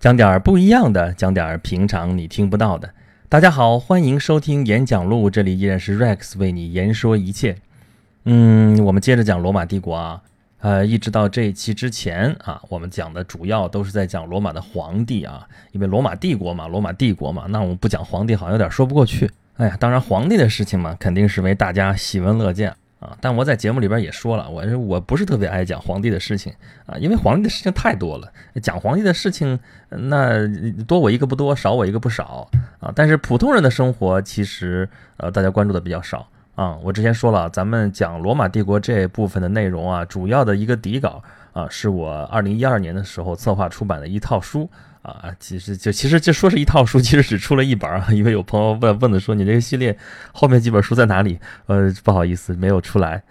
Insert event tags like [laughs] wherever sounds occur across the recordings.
讲点儿不一样的，讲点儿平常你听不到的。大家好，欢迎收听演讲录，这里依然是 Rex 为你言说一切。嗯，我们接着讲罗马帝国啊，呃，一直到这一期之前啊，我们讲的主要都是在讲罗马的皇帝啊，因为罗马帝国嘛，罗马帝国嘛，那我们不讲皇帝好像有点说不过去。哎呀，当然皇帝的事情嘛，肯定是为大家喜闻乐见。啊，但我在节目里边也说了，我我不是特别爱讲皇帝的事情啊，因为皇帝的事情太多了，讲皇帝的事情那多我一个不多，少我一个不少啊。但是普通人的生活其实呃大家关注的比较少啊。我之前说了，咱们讲罗马帝国这部分的内容啊，主要的一个底稿啊，是我二零一二年的时候策划出版的一套书。啊，其实就其实就说是一套书，其实只出了一本啊。因为有朋友问问的说，你这个系列后面几本书在哪里？呃，不好意思，没有出来。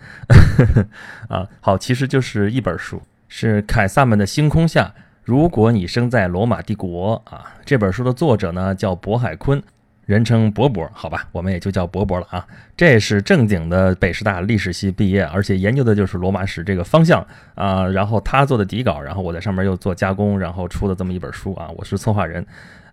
[laughs] 啊，好，其实就是一本书，是《凯撒们的星空下》，如果你生在罗马帝国啊，这本书的作者呢叫渤海坤。人称博博，好吧，我们也就叫博博了啊。这是正经的北师大历史系毕业，而且研究的就是罗马史这个方向啊。然后他做的底稿，然后我在上面又做加工，然后出的这么一本书啊。我是策划人，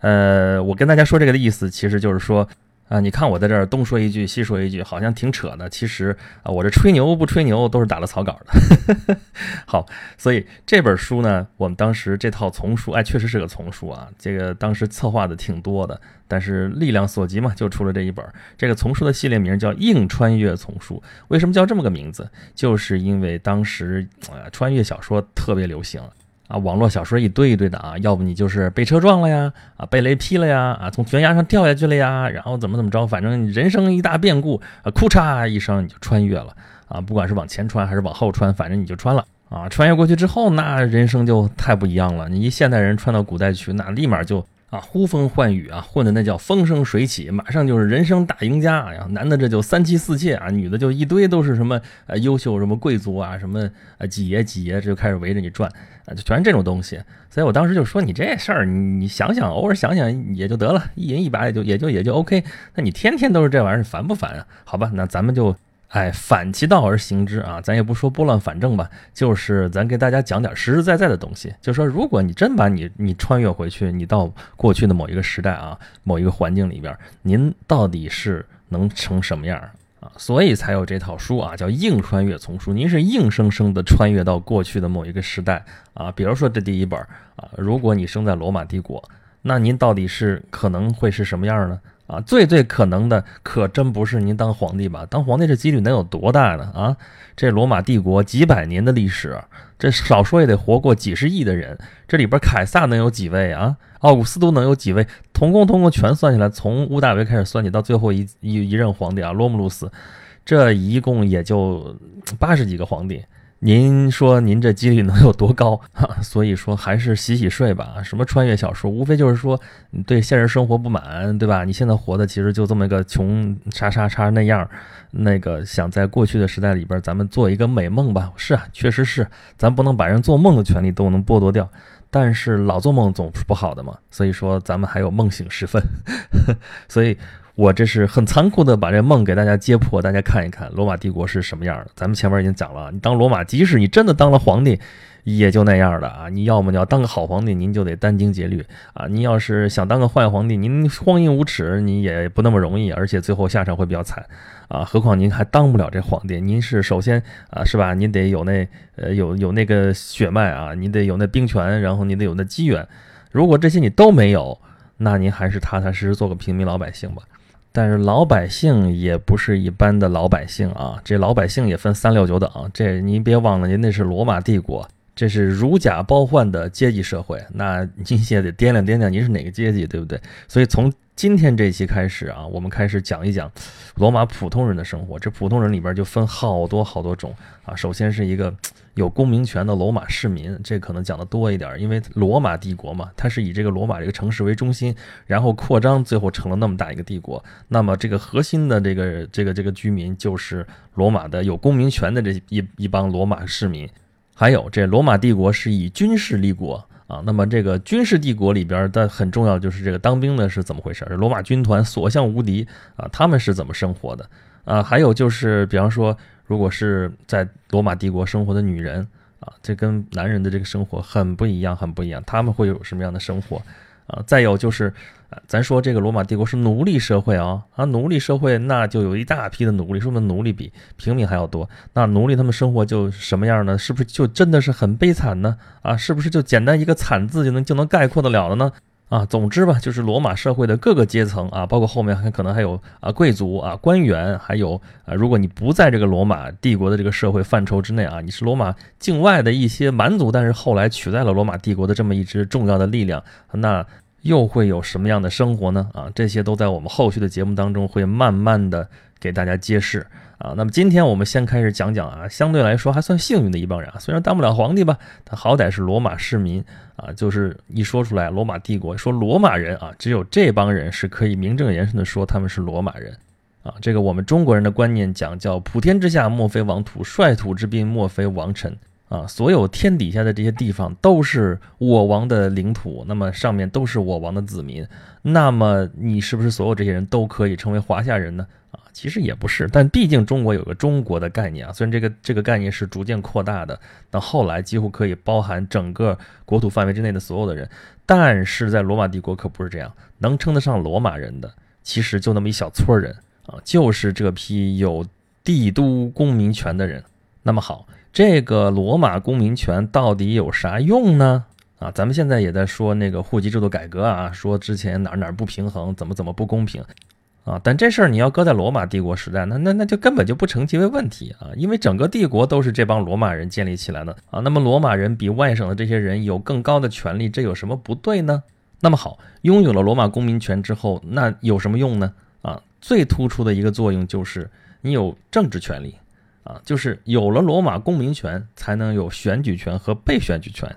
呃，我跟大家说这个的意思，其实就是说。啊，你看我在这儿东说一句西说一句，好像挺扯的。其实啊，我这吹牛不吹牛，都是打了草稿的。[laughs] 好，所以这本书呢，我们当时这套丛书，哎，确实是个丛书啊。这个当时策划的挺多的，但是力量所及嘛，就出了这一本。这个丛书的系列名叫《硬穿越丛书》，为什么叫这么个名字？就是因为当时呃，穿越小说特别流行。啊，网络小说一堆一堆的啊，要不你就是被车撞了呀，啊，被雷劈了呀，啊，从悬崖上掉下去了呀，然后怎么怎么着，反正人生一大变故，啊，哭嚓一声你就穿越了，啊，不管是往前穿还是往后穿，反正你就穿了，啊，穿越过去之后，那人生就太不一样了。你一现代人穿到古代去，那立马就。啊，呼风唤雨啊，混的那叫风生水起，马上就是人生大赢家。呀，男的这就三妻四妾啊，女的就一堆都是什么呃优秀什么贵族啊，什么呃几爷几爷，这就开始围着你转啊，就全是这种东西。所以我当时就说你这事儿，你你想想，偶尔想想也就得了，一人一把也就也就也就 OK。那你天天都是这玩意儿，烦不烦啊？好吧，那咱们就。哎，反其道而行之啊！咱也不说拨乱反正吧，就是咱给大家讲点实实在在的东西。就说，如果你真把你你穿越回去，你到过去的某一个时代啊，某一个环境里边，您到底是能成什么样啊？所以才有这套书啊，叫硬穿越丛书。您是硬生生的穿越到过去的某一个时代啊。比如说这第一本啊，如果你生在罗马帝国，那您到底是可能会是什么样呢？啊，最最可能的可真不是您当皇帝吧？当皇帝这几率能有多大呢？啊，这罗马帝国几百年的历史，这少说也得活过几十亿的人，这里边凯撒能有几位啊？奥古斯都能有几位？统共统共全算下来，从屋大维开始算起，到最后一一一任皇帝啊，罗姆路斯，这一共也就八十几个皇帝。您说您这几率能有多高？哈，[laughs] 所以说还是洗洗睡吧。什么穿越小说，无非就是说你对现实生活不满，对吧？你现在活的其实就这么一个穷叉叉叉那样，那个想在过去的时代里边，咱们做一个美梦吧。是啊，确实是，咱不能把人做梦的权利都能剥夺掉，但是老做梦总是不好的嘛。所以说咱们还有梦醒时分，[laughs] 所以。我这是很残酷的把这梦给大家揭破，大家看一看罗马帝国是什么样的。咱们前面已经讲了，你当罗马，即使你真的当了皇帝，也就那样的啊。你要么你要当个好皇帝，您就得殚精竭虑啊。您要是想当个坏皇帝，您荒淫无耻，你也不那么容易，而且最后下场会比较惨啊。何况您还当不了这皇帝，您是首先啊，是吧？您得有那呃有有那个血脉啊，你得有那兵权，然后你得有那机缘。如果这些你都没有，那您还是踏踏实实做个平民老百姓吧。但是老百姓也不是一般的老百姓啊，这老百姓也分三六九等。这您别忘了，您那是罗马帝国，这是如假包换的阶级社会。那您也得掂量掂量，您是哪个阶级，对不对？所以从今天这期开始啊，我们开始讲一讲罗马普通人的生活。这普通人里边就分好多好多种啊。首先是一个。有公民权的罗马市民，这可能讲的多一点，因为罗马帝国嘛，它是以这个罗马这个城市为中心，然后扩张，最后成了那么大一个帝国。那么这个核心的这个这个这个居民，就是罗马的有公民权的这一一帮罗马市民。还有这罗马帝国是以军事立国啊，那么这个军事帝国里边的很重要就是这个当兵的是怎么回事？罗马军团所向无敌啊，他们是怎么生活的啊？还有就是，比方说。如果是在罗马帝国生活的女人啊，这跟男人的这个生活很不一样，很不一样。他们会有什么样的生活啊？再有就是，咱说这个罗马帝国是奴隶社会啊，啊，奴隶社会那就有一大批的奴隶，说明奴隶比平民还要多。那奴隶他们生活就什么样呢？是不是就真的是很悲惨呢？啊，是不是就简单一个惨字就能就能概括得了的呢？啊，总之吧，就是罗马社会的各个阶层啊，包括后面还可能还有啊贵族啊官员，还有啊，如果你不在这个罗马帝国的这个社会范畴之内啊，你是罗马境外的一些蛮族，但是后来取代了罗马帝国的这么一支重要的力量，那又会有什么样的生活呢？啊，这些都在我们后续的节目当中会慢慢的给大家揭示。啊，那么今天我们先开始讲讲啊，相对来说还算幸运的一帮人啊，虽然当不了皇帝吧，但好歹是罗马市民啊，就是一说出来罗马帝国，说罗马人啊，只有这帮人是可以名正言顺的说他们是罗马人啊。这个我们中国人的观念讲叫普天之下莫非王土，率土之滨莫非王臣啊，所有天底下的这些地方都是我王的领土，那么上面都是我王的子民，那么你是不是所有这些人都可以成为华夏人呢？啊其实也不是，但毕竟中国有个中国的概念啊。虽然这个这个概念是逐渐扩大的，到后来几乎可以包含整个国土范围之内的所有的人，但是在罗马帝国可不是这样。能称得上罗马人的，其实就那么一小撮人啊，就是这批有帝都公民权的人。那么好，这个罗马公民权到底有啥用呢？啊，咱们现在也在说那个户籍制度改革啊，说之前哪哪不平衡，怎么怎么不公平。啊，但这事儿你要搁在罗马帝国时代，那那那就根本就不成其为问题啊，因为整个帝国都是这帮罗马人建立起来的啊。那么罗马人比外省的这些人有更高的权利，这有什么不对呢？那么好，拥有了罗马公民权之后，那有什么用呢？啊，最突出的一个作用就是你有政治权利啊，就是有了罗马公民权，才能有选举权和被选举权。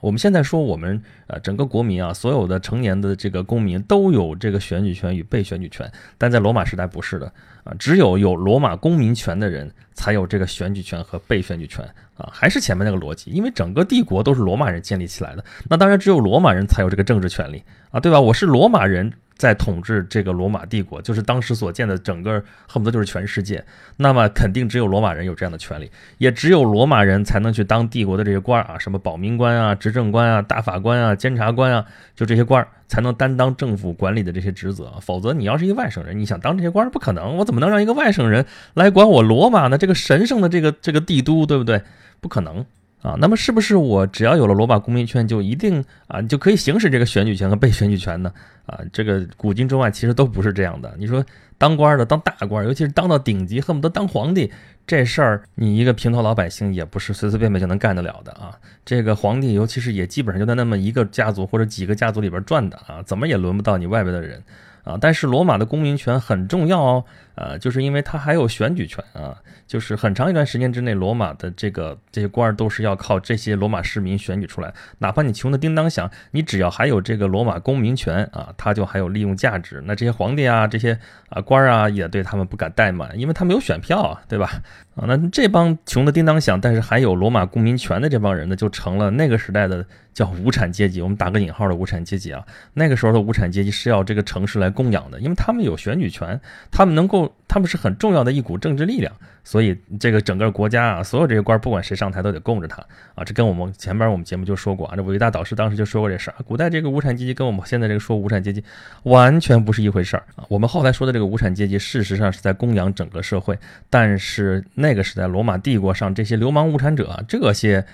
我们现在说，我们呃整个国民啊，所有的成年的这个公民都有这个选举权与被选举权，但在罗马时代不是的啊，只有有罗马公民权的人才有这个选举权和被选举权啊，还是前面那个逻辑，因为整个帝国都是罗马人建立起来的，那当然只有罗马人才有这个政治权利啊，对吧？我是罗马人。在统治这个罗马帝国，就是当时所见的整个恨不得就是全世界。那么肯定只有罗马人有这样的权利，也只有罗马人才能去当帝国的这些官啊，什么保民官啊、执政官啊、大法官啊、监察官啊，就这些官才能担当政府管理的这些职责。否则，你要是一个外省人，你想当这些官不可能。我怎么能让一个外省人来管我罗马呢？这个神圣的这个这个帝都，对不对？不可能。啊，那么是不是我只要有了罗马公民权，就一定啊你就可以行使这个选举权和被选举权呢？啊，这个古今中外其实都不是这样的。你说当官的当大官，尤其是当到顶级，恨不得当皇帝这事儿，你一个平头老百姓也不是随随便便就能干得了的啊。这个皇帝，尤其是也基本上就在那么一个家族或者几个家族里边转的啊，怎么也轮不到你外边的人。啊，但是罗马的公民权很重要哦，呃，就是因为他还有选举权啊，就是很长一段时间之内，罗马的这个这些官儿都是要靠这些罗马市民选举出来，哪怕你穷的叮当响，你只要还有这个罗马公民权啊，他就还有利用价值。那这些皇帝啊，这些啊官儿啊，也对他们不敢怠慢，因为他们有选票啊，对吧？啊，那这帮穷的叮当响，但是还有罗马公民权的这帮人呢，就成了那个时代的。叫无产阶级，我们打个引号的无产阶级啊。那个时候的无产阶级是要这个城市来供养的，因为他们有选举权，他们能够，他们是很重要的一股政治力量，所以这个整个国家啊，所有这些官不管谁上台都得供着他啊。这跟我们前边我们节目就说过啊，这伟大导师当时就说过这事儿。古代这个无产阶级跟我们现在这个说无产阶级完全不是一回事儿啊。我们后来说的这个无产阶级，事实上是在供养整个社会，但是那个时代罗马帝国上这些流氓无产者这些。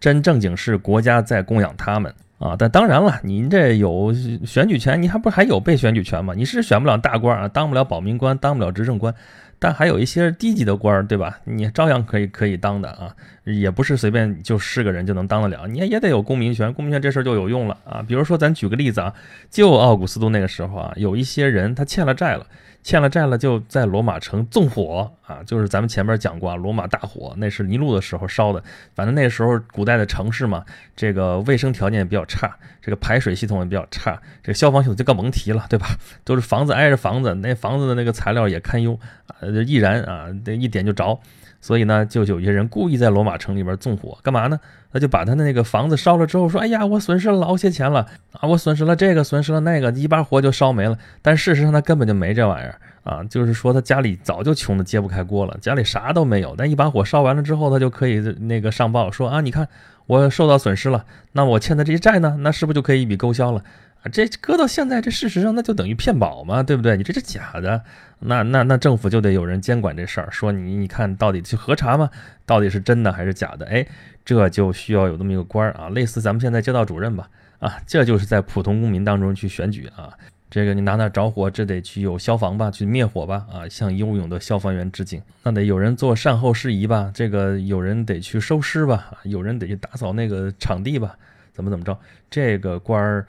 真正经是国家在供养他们啊，但当然了，您这有选举权，你还不还有被选举权吗？你是选不了大官啊，当不了保民官，当不了执政官，但还有一些低级的官，对吧？你照样可以可以当的啊，也不是随便就是个人就能当得了，你也得有公民权，公民权这事儿就有用了啊。比如说，咱举个例子啊，就奥古斯都那个时候啊，有一些人他欠了债了。欠了债了，就在罗马城纵火啊！就是咱们前面讲过，罗马大火，那是尼禄的时候烧的。反正那时候古代的城市嘛，这个卫生条件也比较差，这个排水系统也比较差，这个消防系统就更甭提了，对吧？都是房子挨着房子，那房子的那个材料也堪忧，呃，易燃啊，这一点就着所以呢，就有些人故意在罗马城里边纵火，干嘛呢？那就把他的那个房子烧了之后，说：“哎呀，我损失了老些钱了啊，我损失了这个，损失了那个，一把火就烧没了。”但事实上他根本就没这玩意儿啊，就是说他家里早就穷的揭不开锅了，家里啥都没有。但一把火烧完了之后，他就可以那个上报说：“啊，你看我受到损失了，那我欠的这些债呢，那是不是就可以一笔勾销了？”啊，这搁到现在，这事实上那就等于骗保嘛，对不对？你这是假的，那那那政府就得有人监管这事儿，说你你看到底去核查嘛，到底是真的还是假的？哎，这就需要有这么一个官儿啊，类似咱们现在街道主任吧，啊，这就是在普通公民当中去选举啊。这个你哪哪着火，这得去有消防吧，去灭火吧，啊，向英勇的消防员致敬。那得有人做善后事宜吧，这个有人得去收尸吧，有人得去打扫那个场地吧，怎么怎么着？这个官儿。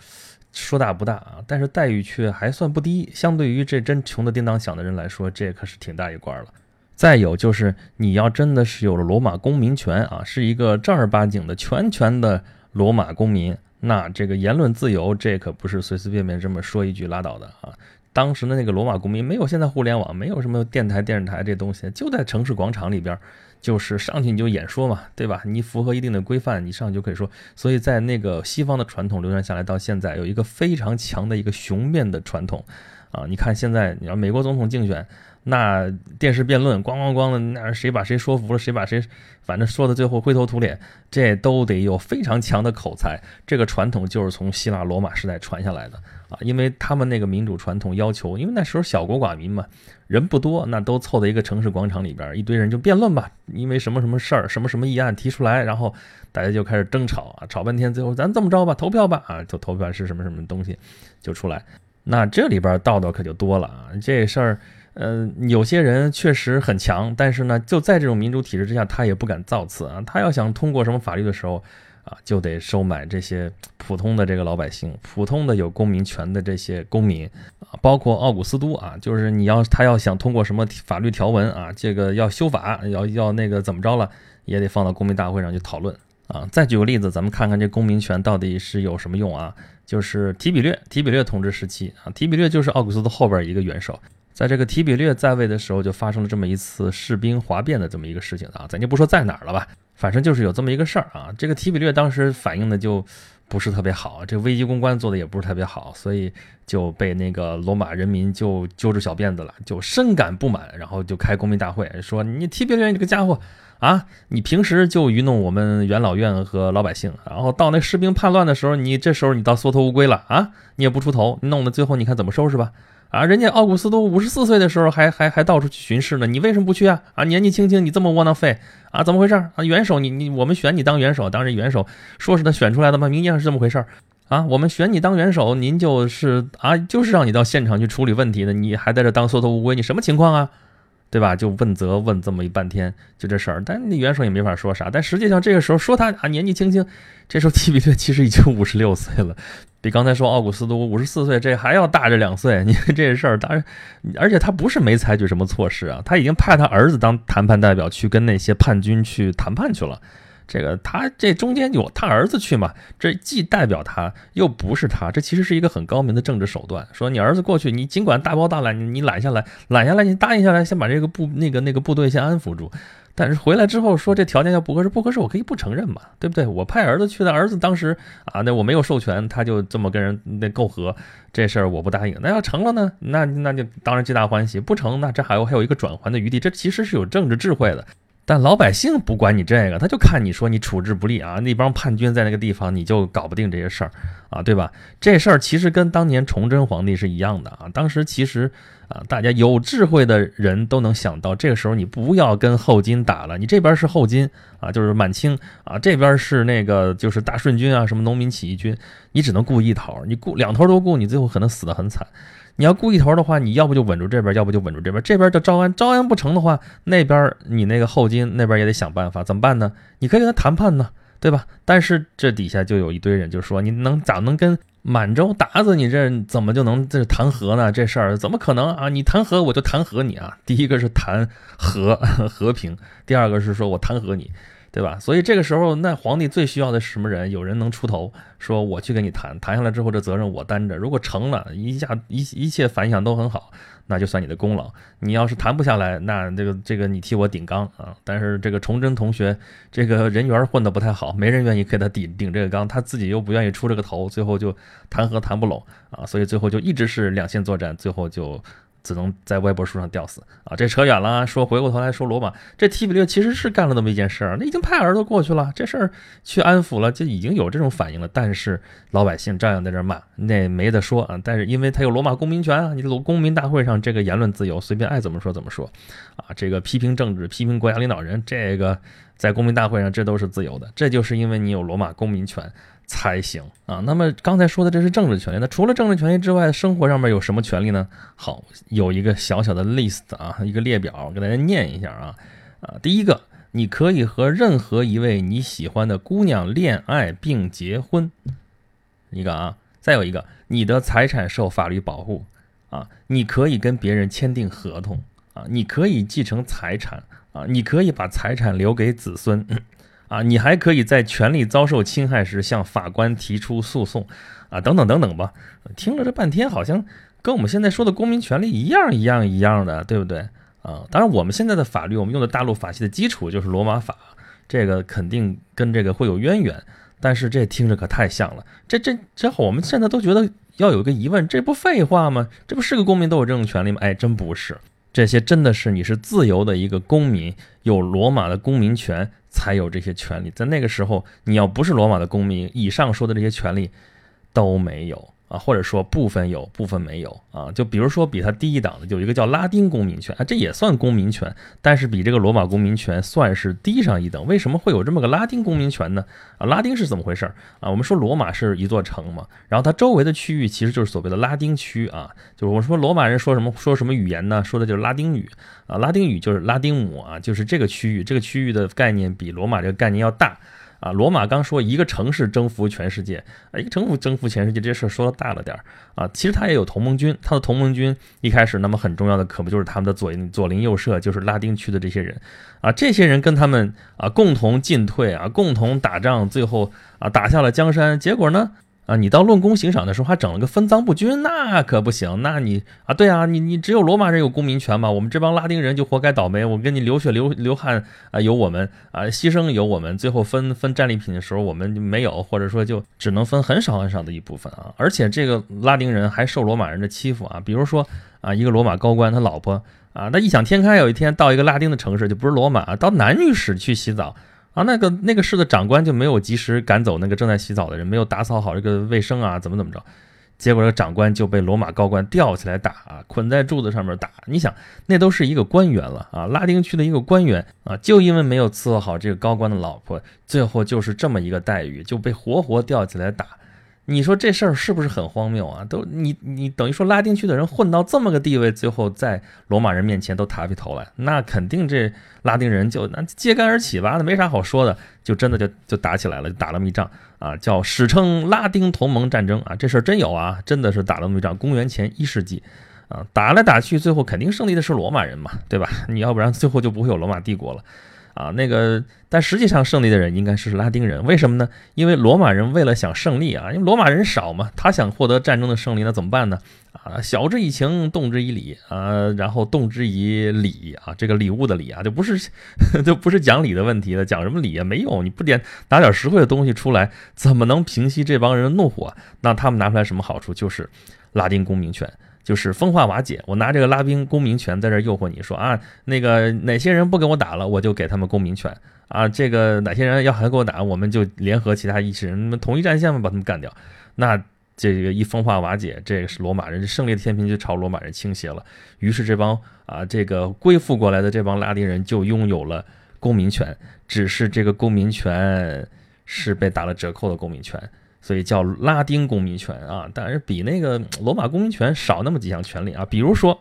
说大不大啊，但是待遇却还算不低。相对于这真穷的叮当响的人来说，这可是挺大一官了。再有就是，你要真的是有了罗马公民权啊，是一个正儿八经的全权的罗马公民，那这个言论自由，这可不是随随便便这么说一句拉倒的啊。当时的那个罗马公民没有现在互联网，没有什么电台、电视台这东西，就在城市广场里边。就是上去你就演说嘛，对吧？你符合一定的规范，你上去就可以说。所以在那个西方的传统流传下来到现在，有一个非常强的一个雄辩的传统，啊，你看现在你要美国总统竞选，那电视辩论咣咣咣的，那谁把谁说服了，谁把谁，反正说的最后灰头土脸，这都得有非常强的口才。这个传统就是从希腊罗马时代传下来的。啊，因为他们那个民主传统要求，因为那时候小国寡民嘛，人不多，那都凑在一个城市广场里边，一堆人就辩论吧，因为什么什么事儿，什么什么议案提出来，然后大家就开始争吵啊，吵半天，最后咱这么着吧，投票吧，啊，就投票是什么什么东西就出来。那这里边道道可就多了啊，这事儿，嗯，有些人确实很强，但是呢，就在这种民主体制之下，他也不敢造次啊，他要想通过什么法律的时候。啊，就得收买这些普通的这个老百姓，普通的有公民权的这些公民啊，包括奥古斯都啊，就是你要他要想通过什么法律条文啊，这个要修法，要要那个怎么着了，也得放到公民大会上去讨论啊。再举个例子，咱们看看这公民权到底是有什么用啊？就是提比略，提比略统治时期啊，提比略就是奥古斯都后边一个元首，在这个提比略在位的时候，就发生了这么一次士兵哗变的这么一个事情啊，咱就不说在哪儿了吧。反正就是有这么一个事儿啊，这个提比略当时反应的就不是特别好，这危机公关做的也不是特别好，所以就被那个罗马人民就揪着小辫子了，就深感不满，然后就开公民大会说：“你提比略这个家伙啊，你平时就愚弄我们元老院和老百姓，然后到那士兵叛乱的时候，你这时候你倒缩头乌龟了啊，你也不出头，弄得最后你看怎么收拾吧。”啊，人家奥古斯都五十四岁的时候还还还到处去巡视呢，你为什么不去啊？啊，年纪轻轻你这么窝囊废啊？怎么回事啊？元首，你你我们选你当元首，当然元首，说是他选出来的吗？明年是这么回事儿啊？我们选你当元首，您就是啊，就是让你到现场去处理问题的，你还在这当缩头乌龟，你什么情况啊？对吧？就问责问这么一半天，就这事儿，但那元首也没法说啥。但实际上这个时候说他啊年纪轻轻，这时候 [laughs] 提比略其实已经五十六岁了，比刚才说奥古斯都五十四岁这还要大着两岁。你 [laughs] 这事儿，当然，而且他不是没采取什么措施啊，他已经派他儿子当谈判代表去跟那些叛军去谈判去了。这个他这中间有他儿子去嘛？这既代表他，又不是他，这其实是一个很高明的政治手段。说你儿子过去，你尽管大包大揽，你揽下来，揽下来，你答应下来，先把这个部那个那个部队先安抚住。但是回来之后说这条件要不合适，不合适，我可以不承认嘛，对不对？我派儿子去的，儿子当时啊，那我没有授权，他就这么跟人那媾和，这事儿我不答应。那要成了呢，那那就当然皆大欢喜；不成，那这还有还有一个转圜的余地。这其实是有政治智慧的。但老百姓不管你这个，他就看你说你处置不力啊，那帮叛军在那个地方，你就搞不定这些事儿啊，对吧？这事儿其实跟当年崇祯皇帝是一样的啊。当时其实啊，大家有智慧的人都能想到，这个时候你不要跟后金打了，你这边是后金啊，就是满清啊，这边是那个就是大顺军啊，什么农民起义军，你只能顾一头，你顾两头都顾，你最后可能死得很惨。你要顾一头的话，你要不就稳住这边，要不就稳住这边。这边就招安，招安不成的话，那边你那个后金那边也得想办法，怎么办呢？你可以跟他谈判呢，对吧？但是这底下就有一堆人就说，你能咋能跟满洲鞑子，你这怎么就能这谈和呢？这事儿怎么可能啊？你谈和我就谈和你啊。第一个是谈和和平，第二个是说我谈和你。对吧？所以这个时候，那皇帝最需要的是什么人？有人能出头，说我去跟你谈，谈下来之后，这责任我担着。如果成了，一下一一切反响都很好，那就算你的功劳。你要是谈不下来，那这个这个你替我顶缸啊。但是这个崇祯同学这个人缘混得不太好，没人愿意给他顶顶这个缸，他自己又不愿意出这个头，最后就谈和谈不拢啊，所以最后就一直是两线作战，最后就。只能在歪脖树上吊死啊！这扯远了。说回过头来说罗马，这提比略其实是干了那么一件事儿，那已经派儿子过去了，这事儿去安抚了，就已经有这种反应了。但是老百姓照样在这骂，那没得说啊。但是因为他有罗马公民权啊，你罗公民大会上这个言论自由，随便爱怎么说怎么说啊。这个批评政治、批评国家领导人，这个在公民大会上这都是自由的。这就是因为你有罗马公民权。才行啊！那么刚才说的这是政治权利，那除了政治权利之外，生活上面有什么权利呢？好，有一个小小的 list 啊，一个列表，给大家念一下啊啊！第一个，你可以和任何一位你喜欢的姑娘恋爱并结婚，一个啊，再有一个，你的财产受法律保护啊，你可以跟别人签订合同啊，你可以继承财产啊，你可以把财产留给子孙。啊，你还可以在权利遭受侵害时向法官提出诉讼，啊，等等等等吧。听了这半天，好像跟我们现在说的公民权利一样一样一样的，对不对？啊，当然我们现在的法律，我们用的大陆法系的基础就是罗马法，这个肯定跟这个会有渊源。但是这听着可太像了，这这这，我们现在都觉得要有一个疑问，这不废话吗？这不是个公民都有这种权利吗？哎，真不是。这些真的是你是自由的一个公民，有罗马的公民权才有这些权利。在那个时候，你要不是罗马的公民，以上说的这些权利都没有。啊，或者说部分有，部分没有啊。就比如说比它低一档的，有一个叫拉丁公民权啊，这也算公民权，但是比这个罗马公民权算是低上一等。为什么会有这么个拉丁公民权呢？啊，拉丁是怎么回事啊？我们说罗马是一座城嘛，然后它周围的区域其实就是所谓的拉丁区啊。就是我说罗马人说什么说什么语言呢？说的就是拉丁语啊，拉丁语就是拉丁姆啊，就是这个区域，这个区域的概念比罗马这个概念要大。啊，罗马刚说一个城市征服全世界，啊，一个城府征服全世界这些事儿说的大了点儿啊。其实他也有同盟军，他的同盟军一开始那么很重要的可不就是他们的左左邻右舍，就是拉丁区的这些人啊。这些人跟他们啊共同进退啊，共同打仗，最后啊打下了江山。结果呢？啊，你到论功行赏的时候还整了个分赃不均，那可不行。那你啊，对啊，你你只有罗马人有公民权嘛，我们这帮拉丁人就活该倒霉。我跟你流血流流汗啊，有我们啊，牺牲有我们，最后分分战利品的时候我们没有，或者说就只能分很少很少的一部分啊。而且这个拉丁人还受罗马人的欺负啊，比如说啊，一个罗马高官他老婆啊，那异想天开，有一天到一个拉丁的城市，就不是罗马，到男女室去洗澡。啊，那个那个市的长官就没有及时赶走那个正在洗澡的人，没有打扫好这个卫生啊，怎么怎么着？结果这个长官就被罗马高官吊起来打啊，捆在柱子上面打。你想，那都是一个官员了啊，拉丁区的一个官员啊，就因为没有伺候好这个高官的老婆，最后就是这么一个待遇，就被活活吊起来打。你说这事儿是不是很荒谬啊？都你你等于说拉丁区的人混到这么个地位，最后在罗马人面前都抬不起头来，那肯定这拉丁人就那揭竿而起吧，那没啥好说的，就真的就就打起来了，就打了么一仗啊，叫史称拉丁同盟战争啊，这事儿真有啊，真的是打了么一仗，公元前一世纪啊，打来打去，最后肯定胜利的是罗马人嘛，对吧？你要不然最后就不会有罗马帝国了。啊，那个，但实际上胜利的人应该是拉丁人，为什么呢？因为罗马人为了想胜利啊，因为罗马人少嘛，他想获得战争的胜利，那怎么办呢？啊，晓之以情，动之以理啊，然后动之以礼啊，这个礼物的礼啊，就不是 [laughs] 就不是讲理的问题了，讲什么理啊？没有，你不点拿点实惠的东西出来，怎么能平息这帮人的怒火？那他们拿出来什么好处？就是拉丁公民权。就是风化瓦解，我拿这个拉兵公民权在这诱惑你说啊，那个哪些人不给我打了，我就给他们公民权啊。这个哪些人要还给我打，我们就联合其他一些人，们统一战线嘛，把他们干掉。那这个一风化瓦解，这个是罗马人胜利的天平就朝罗马人倾斜了。于是这帮啊，这个归附过来的这帮拉丁人就拥有了公民权，只是这个公民权是被打了折扣的公民权。所以叫拉丁公民权啊，但是比那个罗马公民权少那么几项权利啊。比如说，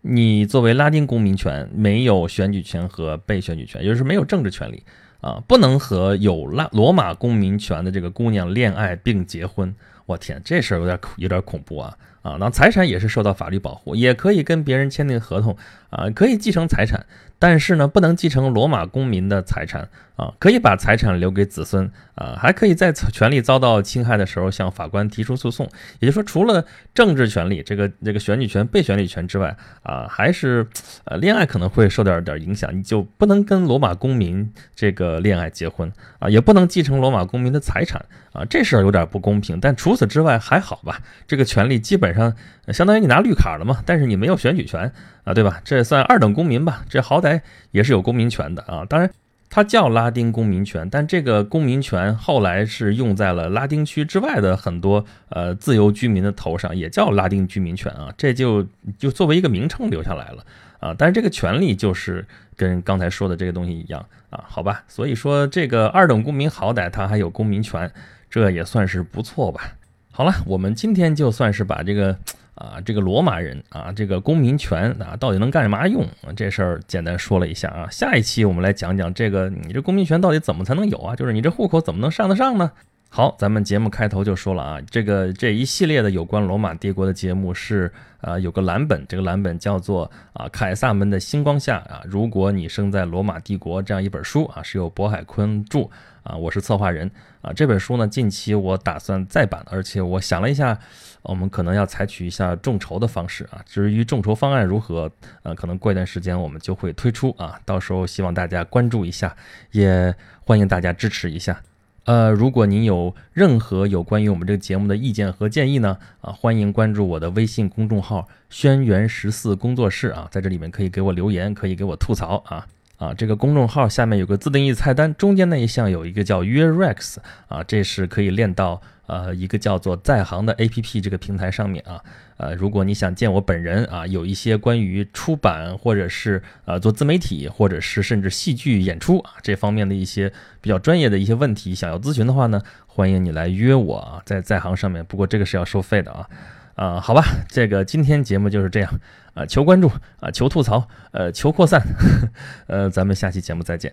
你作为拉丁公民权，没有选举权和被选举权，也就是没有政治权利啊，不能和有拉罗马公民权的这个姑娘恋爱并结婚。我天，这事儿有点有点恐怖啊啊！那财产也是受到法律保护，也可以跟别人签订合同啊，可以继承财产。但是呢，不能继承罗马公民的财产啊，可以把财产留给子孙啊，还可以在权利遭到侵害的时候向法官提出诉讼。也就是说，除了政治权利这个这个选举权、被选举权之外啊，还是呃恋爱可能会受点点影响，你就不能跟罗马公民这个恋爱结婚啊，也不能继承罗马公民的财产啊，这事儿有点不公平。但除此之外还好吧，这个权利基本上相当于你拿绿卡了嘛，但是你没有选举权啊，对吧？这算二等公民吧？这好歹。也是有公民权的啊，当然，它叫拉丁公民权，但这个公民权后来是用在了拉丁区之外的很多呃自由居民的头上，也叫拉丁居民权啊，这就就作为一个名称留下来了啊，但是这个权利就是跟刚才说的这个东西一样啊，好吧，所以说这个二等公民好歹他还有公民权，这也算是不错吧。好了，我们今天就算是把这个。啊，这个罗马人啊，这个公民权啊，到底能干什么用？这事儿简单说了一下啊。下一期我们来讲讲这个，你这公民权到底怎么才能有啊？就是你这户口怎么能上得上呢？好，咱们节目开头就说了啊，这个这一系列的有关罗马帝国的节目是啊，有个蓝本，这个蓝本叫做啊《凯撒们的星光下》啊，如果你生在罗马帝国这样一本书啊，是由渤海坤著啊，我是策划人啊。这本书呢，近期我打算再版，而且我想了一下。我们可能要采取一下众筹的方式啊，至于众筹方案如何，呃，可能过一段时间我们就会推出啊，到时候希望大家关注一下，也欢迎大家支持一下。呃，如果您有任何有关于我们这个节目的意见和建议呢，啊，欢迎关注我的微信公众号“轩辕十四工作室”啊，在这里面可以给我留言，可以给我吐槽啊。啊，这个公众号下面有个自定义菜单，中间那一项有一个叫约 Rex 啊，这是可以练到呃一个叫做在行的 APP 这个平台上面啊。呃，如果你想见我本人啊，有一些关于出版或者是呃做自媒体或者是甚至戏剧演出啊这方面的一些比较专业的一些问题，想要咨询的话呢，欢迎你来约我啊，在在行上面。不过这个是要收费的啊。啊，好吧，这个今天节目就是这样啊，求关注啊，求吐槽，呃，求扩散，[laughs] 呃，咱们下期节目再见。